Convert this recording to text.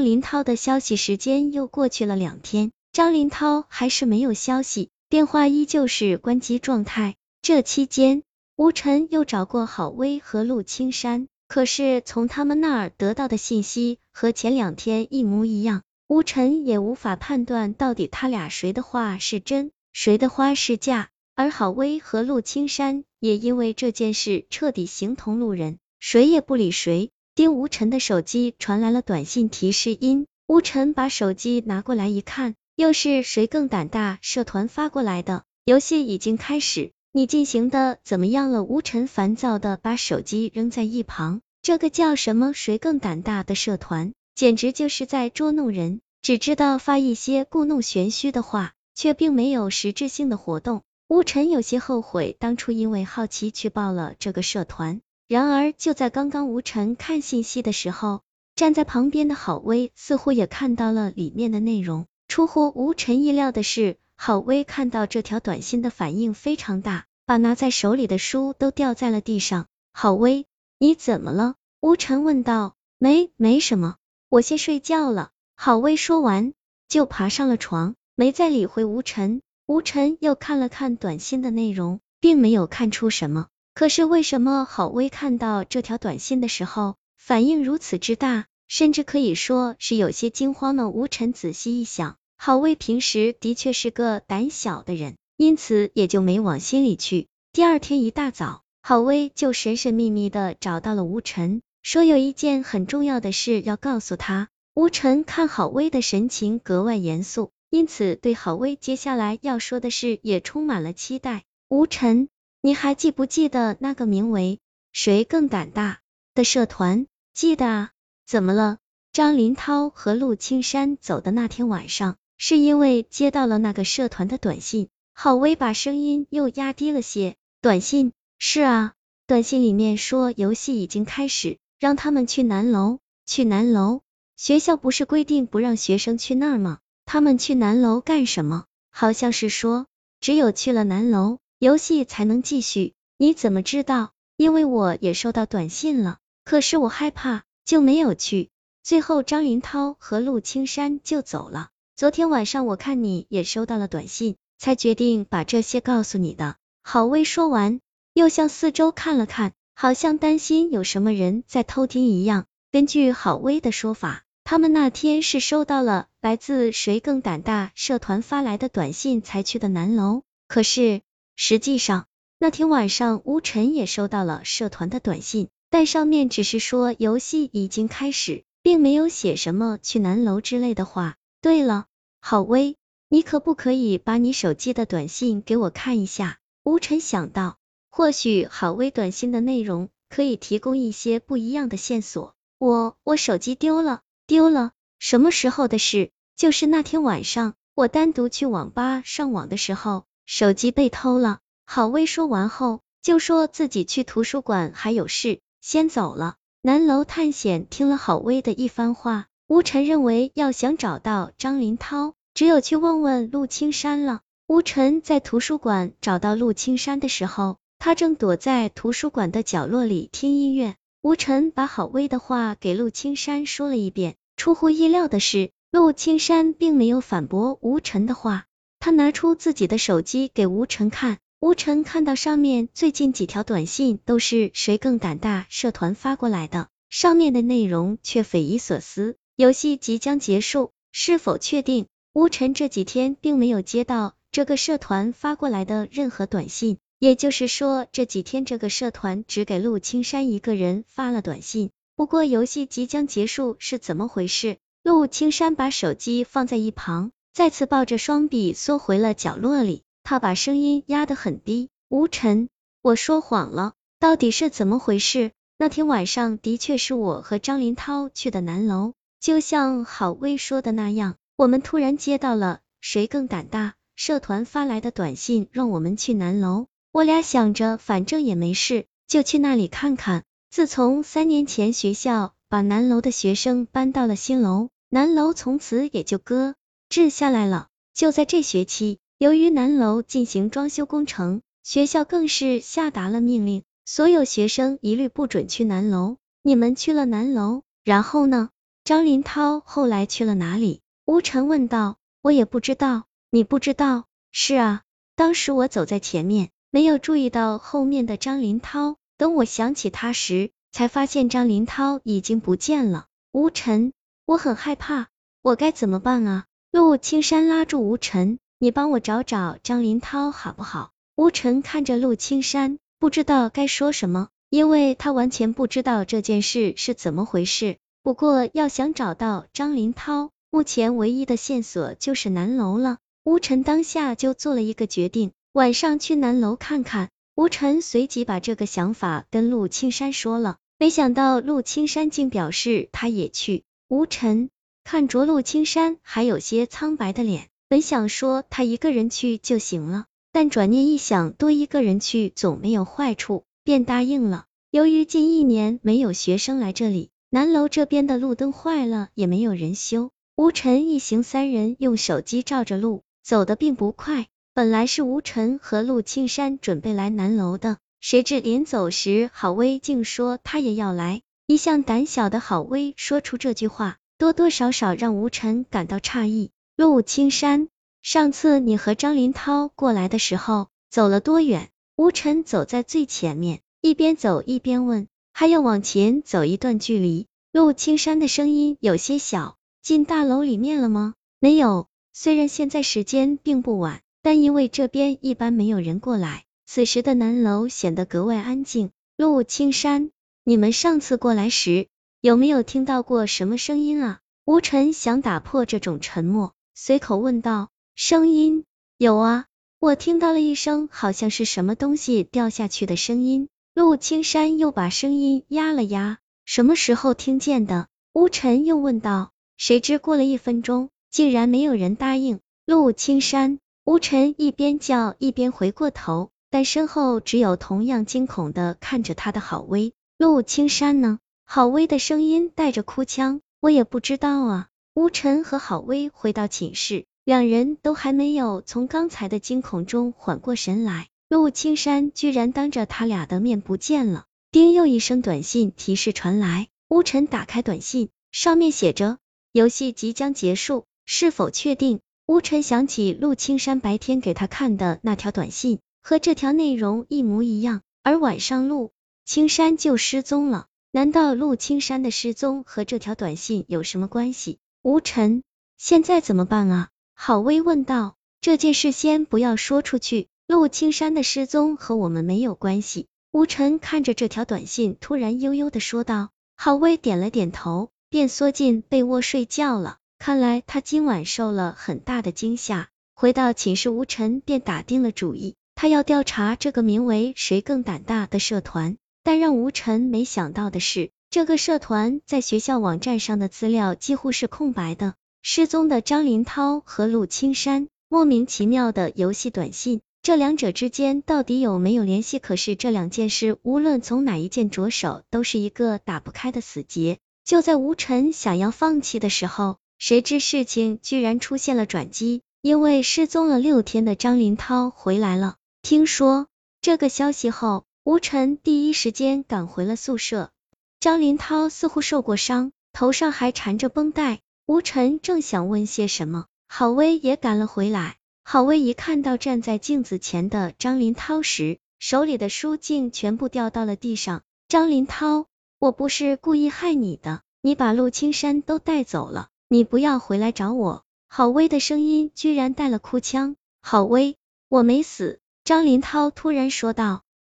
张林涛的消息，时间又过去了两天，张林涛还是没有消息，电话依旧是关机状态。这期间，吴晨又找过郝威和陆青山，可是从他们那儿得到的信息和前两天一模一样，吴晨也无法判断到底他俩谁的话是真，谁的话是假。而郝威和陆青山也因为这件事彻底形同路人，谁也不理谁。丁吴晨的手机传来了短信提示音，吴晨把手机拿过来一看，又是谁更胆大社团发过来的，游戏已经开始。你进行的怎么样了？吴晨烦躁的把手机扔在一旁。这个叫什么“谁更胆大”的社团，简直就是在捉弄人，只知道发一些故弄玄虚的话，却并没有实质性的活动。吴晨有些后悔当初因为好奇去报了这个社团。然而就在刚刚，吴晨看信息的时候，站在旁边的郝威似乎也看到了里面的内容。出乎吴晨意料的是。郝威看到这条短信的反应非常大，把拿在手里的书都掉在了地上。郝威，你怎么了？吴晨问道。没，没什么，我先睡觉了。郝威说完，就爬上了床，没再理会吴晨。吴晨又看了看短信的内容，并没有看出什么。可是为什么郝威看到这条短信的时候，反应如此之大，甚至可以说是有些惊慌呢？吴晨仔细一想。郝威平时的确是个胆小的人，因此也就没往心里去。第二天一大早，郝威就神神秘秘的找到了吴晨，说有一件很重要的事要告诉他。吴晨看郝威的神情格外严肃，因此对郝威接下来要说的事也充满了期待。吴晨，你还记不记得那个名为“谁更胆大”的社团？记得啊，怎么了？张林涛和陆青山走的那天晚上。是因为接到了那个社团的短信，郝威把声音又压低了些。短信是啊，短信里面说游戏已经开始，让他们去南楼。去南楼？学校不是规定不让学生去那儿吗？他们去南楼干什么？好像是说，只有去了南楼，游戏才能继续。你怎么知道？因为我也收到短信了，可是我害怕，就没有去。最后张林涛和陆青山就走了。昨天晚上我看你也收到了短信，才决定把这些告诉你的。郝威说完，又向四周看了看，好像担心有什么人在偷听一样。根据郝威的说法，他们那天是收到了来自谁更胆大社团发来的短信才去的南楼。可是实际上那天晚上，吴晨也收到了社团的短信，但上面只是说游戏已经开始，并没有写什么去南楼之类的话。对了。郝威，你可不可以把你手机的短信给我看一下？吴晨想到，或许郝威短信的内容可以提供一些不一样的线索。我我手机丢了，丢了？什么时候的事？就是那天晚上，我单独去网吧上网的时候，手机被偷了。郝威说完后，就说自己去图书馆还有事，先走了。南楼探险听了郝威的一番话。吴晨认为，要想找到张林涛，只有去问问陆青山了。吴晨在图书馆找到陆青山的时候，他正躲在图书馆的角落里听音乐。吴晨把郝威的话给陆青山说了一遍。出乎意料的是，陆青山并没有反驳吴晨的话，他拿出自己的手机给吴晨看。吴晨看到上面最近几条短信都是谁更胆大社团发过来的，上面的内容却匪夷所思。游戏即将结束，是否确定？吴晨这几天并没有接到这个社团发过来的任何短信，也就是说，这几天这个社团只给陆青山一个人发了短信。不过，游戏即将结束是怎么回事？陆青山把手机放在一旁，再次抱着双臂缩回了角落里，他把声音压得很低。吴晨，我说谎了，到底是怎么回事？那天晚上的确是我和张林涛去的南楼。就像郝威说的那样，我们突然接到了谁更胆大社团发来的短信，让我们去南楼。我俩想着反正也没事，就去那里看看。自从三年前学校把南楼的学生搬到了新楼，南楼从此也就搁治下来了。就在这学期，由于南楼进行装修工程，学校更是下达了命令，所有学生一律不准去南楼。你们去了南楼，然后呢？张林涛后来去了哪里？吴晨问道。我也不知道，你不知道？是啊，当时我走在前面，没有注意到后面的张林涛。等我想起他时，才发现张林涛已经不见了。吴晨，我很害怕，我该怎么办啊？陆青山拉住吴晨，你帮我找找张林涛好不好？吴晨看着陆青山，不知道该说什么，因为他完全不知道这件事是怎么回事。不过要想找到张林涛，目前唯一的线索就是南楼了，吴晨当下就做了一个决定，晚上去南楼看看。吴晨随即把这个想法跟陆青山说了，没想到陆青山竟表示他也去。吴晨看着陆青山还有些苍白的脸，本想说他一个人去就行了，但转念一想，多一个人去总没有坏处，便答应了。由于近一年没有学生来这里，南楼这边的路灯坏了，也没有人修。吴晨一行三人用手机照着路，走的并不快。本来是吴晨和陆青山准备来南楼的，谁知临走时，郝威竟说他也要来。一向胆小的郝威说出这句话，多多少少让吴晨感到诧异。陆青山，上次你和张林涛过来的时候，走了多远？吴晨走在最前面，一边走一边问，还要往前走一段距离。陆青山的声音有些小。进大楼里面了吗？没有。虽然现在时间并不晚，但因为这边一般没有人过来，此时的南楼显得格外安静。陆青山，你们上次过来时有没有听到过什么声音啊？吴晨想打破这种沉默，随口问道。声音？有啊，我听到了一声好像是什么东西掉下去的声音。陆青山又把声音压了压。什么时候听见的？吴晨又问道。谁知过了一分钟，竟然没有人答应。陆青山，吴晨一边叫一边回过头，但身后只有同样惊恐的看着他的郝威。陆青山呢？郝威的声音带着哭腔，我也不知道啊。吴晨和郝威回到寝室，两人都还没有从刚才的惊恐中缓过神来。陆青山居然当着他俩的面不见了。叮，又一声短信提示传来，吴晨打开短信，上面写着。游戏即将结束，是否确定？吴晨想起陆青山白天给他看的那条短信，和这条内容一模一样，而晚上陆青山就失踪了。难道陆青山的失踪和这条短信有什么关系？吴晨，现在怎么办啊？郝威问道。这件事先不要说出去，陆青山的失踪和我们没有关系。吴晨看着这条短信，突然悠悠的说道。郝威点了点头。便缩进被窝睡觉了。看来他今晚受了很大的惊吓。回到寝室，吴晨便打定了主意，他要调查这个名为“谁更胆大”的社团。但让吴晨没想到的是，这个社团在学校网站上的资料几乎是空白的。失踪的张林涛和陆青山，莫名其妙的游戏短信，这两者之间到底有没有联系？可是这两件事，无论从哪一件着手，都是一个打不开的死结。就在吴晨想要放弃的时候，谁知事情居然出现了转机，因为失踪了六天的张林涛回来了。听说这个消息后，吴晨第一时间赶回了宿舍。张林涛似乎受过伤，头上还缠着绷带。吴晨正想问些什么，郝威也赶了回来。郝威一看到站在镜子前的张林涛时，手里的书竟全部掉到了地上。张林涛。我不是故意害你的，你把陆青山都带走了，你不要回来找我。郝威的声音居然带了哭腔。郝威，我没死。张林涛突然说道。